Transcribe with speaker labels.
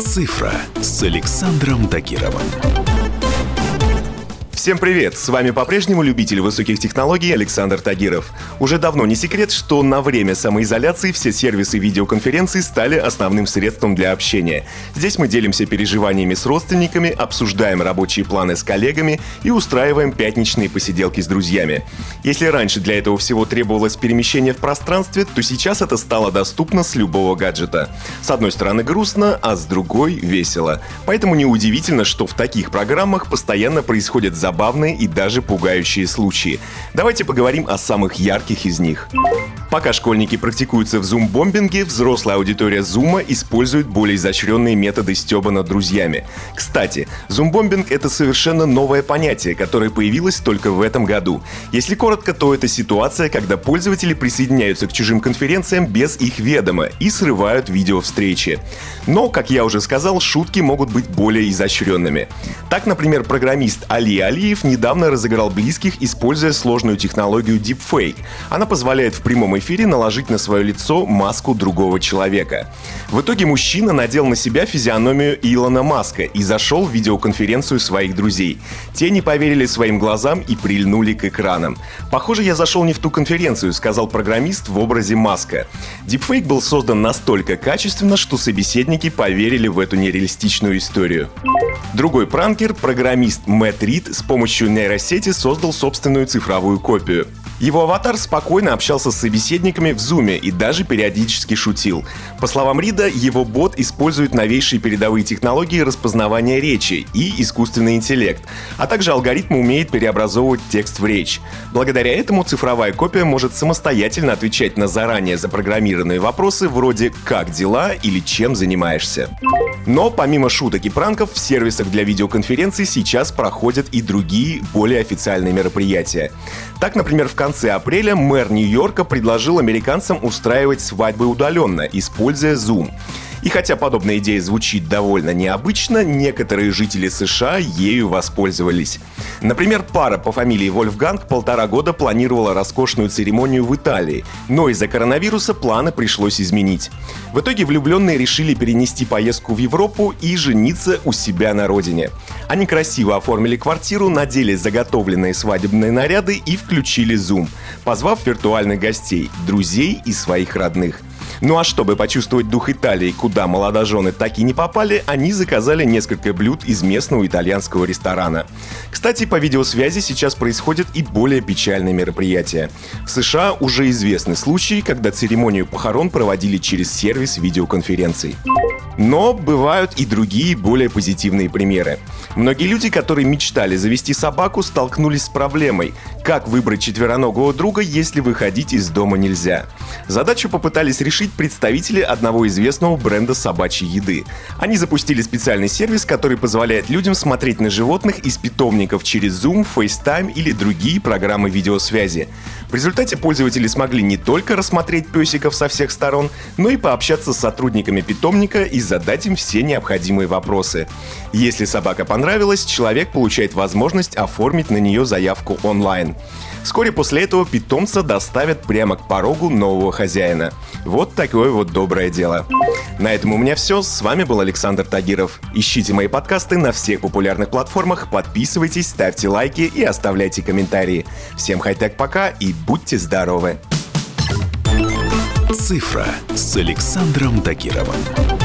Speaker 1: «Цифра» с Александром Тагировым.
Speaker 2: Всем привет! С вами по-прежнему любитель высоких технологий Александр Тагиров. Уже давно не секрет, что на время самоизоляции все сервисы видеоконференций стали основным средством для общения. Здесь мы делимся переживаниями с родственниками, обсуждаем рабочие планы с коллегами и устраиваем пятничные посиделки с друзьями. Если раньше для этого всего требовалось перемещение в пространстве, то сейчас это стало доступно с любого гаджета. С одной стороны грустно, а с другой весело. Поэтому неудивительно, что в таких программах постоянно происходят забавные забавные и даже пугающие случаи. Давайте поговорим о самых ярких из них. Пока школьники практикуются в зум-бомбинге, взрослая аудитория зума использует более изощренные методы стеба над друзьями. Кстати, зум-бомбинг — это совершенно новое понятие, которое появилось только в этом году. Если коротко, то это ситуация, когда пользователи присоединяются к чужим конференциям без их ведома и срывают видео встречи. Но, как я уже сказал, шутки могут быть более изощренными. Так, например, программист Али Алиев недавно разыграл близких, используя сложную технологию Deepfake. Она позволяет в прямом эфире наложить на свое лицо маску другого человека. В итоге мужчина надел на себя физиономию Илона Маска и зашел в видеоконференцию своих друзей. Те не поверили своим глазам и прильнули к экранам. «Похоже, я зашел не в ту конференцию», — сказал программист в образе Маска. Дипфейк был создан настолько качественно, что собеседники поверили в эту нереалистичную историю. Другой пранкер, программист Мэтт Рид, с помощью нейросети создал собственную цифровую копию. Его аватар спокойно общался с собеседниками в зуме и даже периодически шутил. По словам Рида, его бот использует новейшие передовые технологии распознавания речи и искусственный интеллект, а также алгоритм умеет преобразовывать текст в речь. Благодаря этому цифровая копия может самостоятельно отвечать на заранее запрограммированные вопросы вроде «как дела?» или «чем занимаешься?». Но помимо шуток и пранков в сервисах для видеоконференций сейчас проходят и другие, более официальные мероприятия. Так, например, в конце апреля мэр Нью-Йорка предложил американцам устраивать свадьбы удаленно, используя Zoom. И хотя подобная идея звучит довольно необычно, некоторые жители США ею воспользовались. Например, пара по фамилии Вольфганг полтора года планировала роскошную церемонию в Италии, но из-за коронавируса планы пришлось изменить. В итоге влюбленные решили перенести поездку в Европу и жениться у себя на родине. Они красиво оформили квартиру, надели заготовленные свадебные наряды и включили Zoom, позвав виртуальных гостей, друзей и своих родных – ну а чтобы почувствовать дух Италии, куда молодожены так и не попали, они заказали несколько блюд из местного итальянского ресторана. Кстати, по видеосвязи сейчас происходят и более печальные мероприятия. В США уже известны случаи, когда церемонию похорон проводили через сервис видеоконференций. Но бывают и другие, более позитивные примеры. Многие люди, которые мечтали завести собаку, столкнулись с проблемой. Как выбрать четвероногого друга, если выходить из дома нельзя? Задачу попытались решить представители одного известного бренда собачьей еды. Они запустили специальный сервис, который позволяет людям смотреть на животных из питомников через Zoom, FaceTime или другие программы видеосвязи. В результате пользователи смогли не только рассмотреть песиков со всех сторон, но и пообщаться с сотрудниками питомника и задать им все необходимые вопросы. Если собака понравилась, человек получает возможность оформить на нее заявку онлайн. Вскоре после этого питомца доставят прямо к порогу нового хозяина. Вот такое вот доброе дело. На этом у меня все. С вами был Александр Тагиров. Ищите мои подкасты на всех популярных платформах, подписывайтесь, ставьте лайки и оставляйте комментарии. Всем хай-тек пока и будьте здоровы!
Speaker 1: «Цифра» с Александром Тагировым.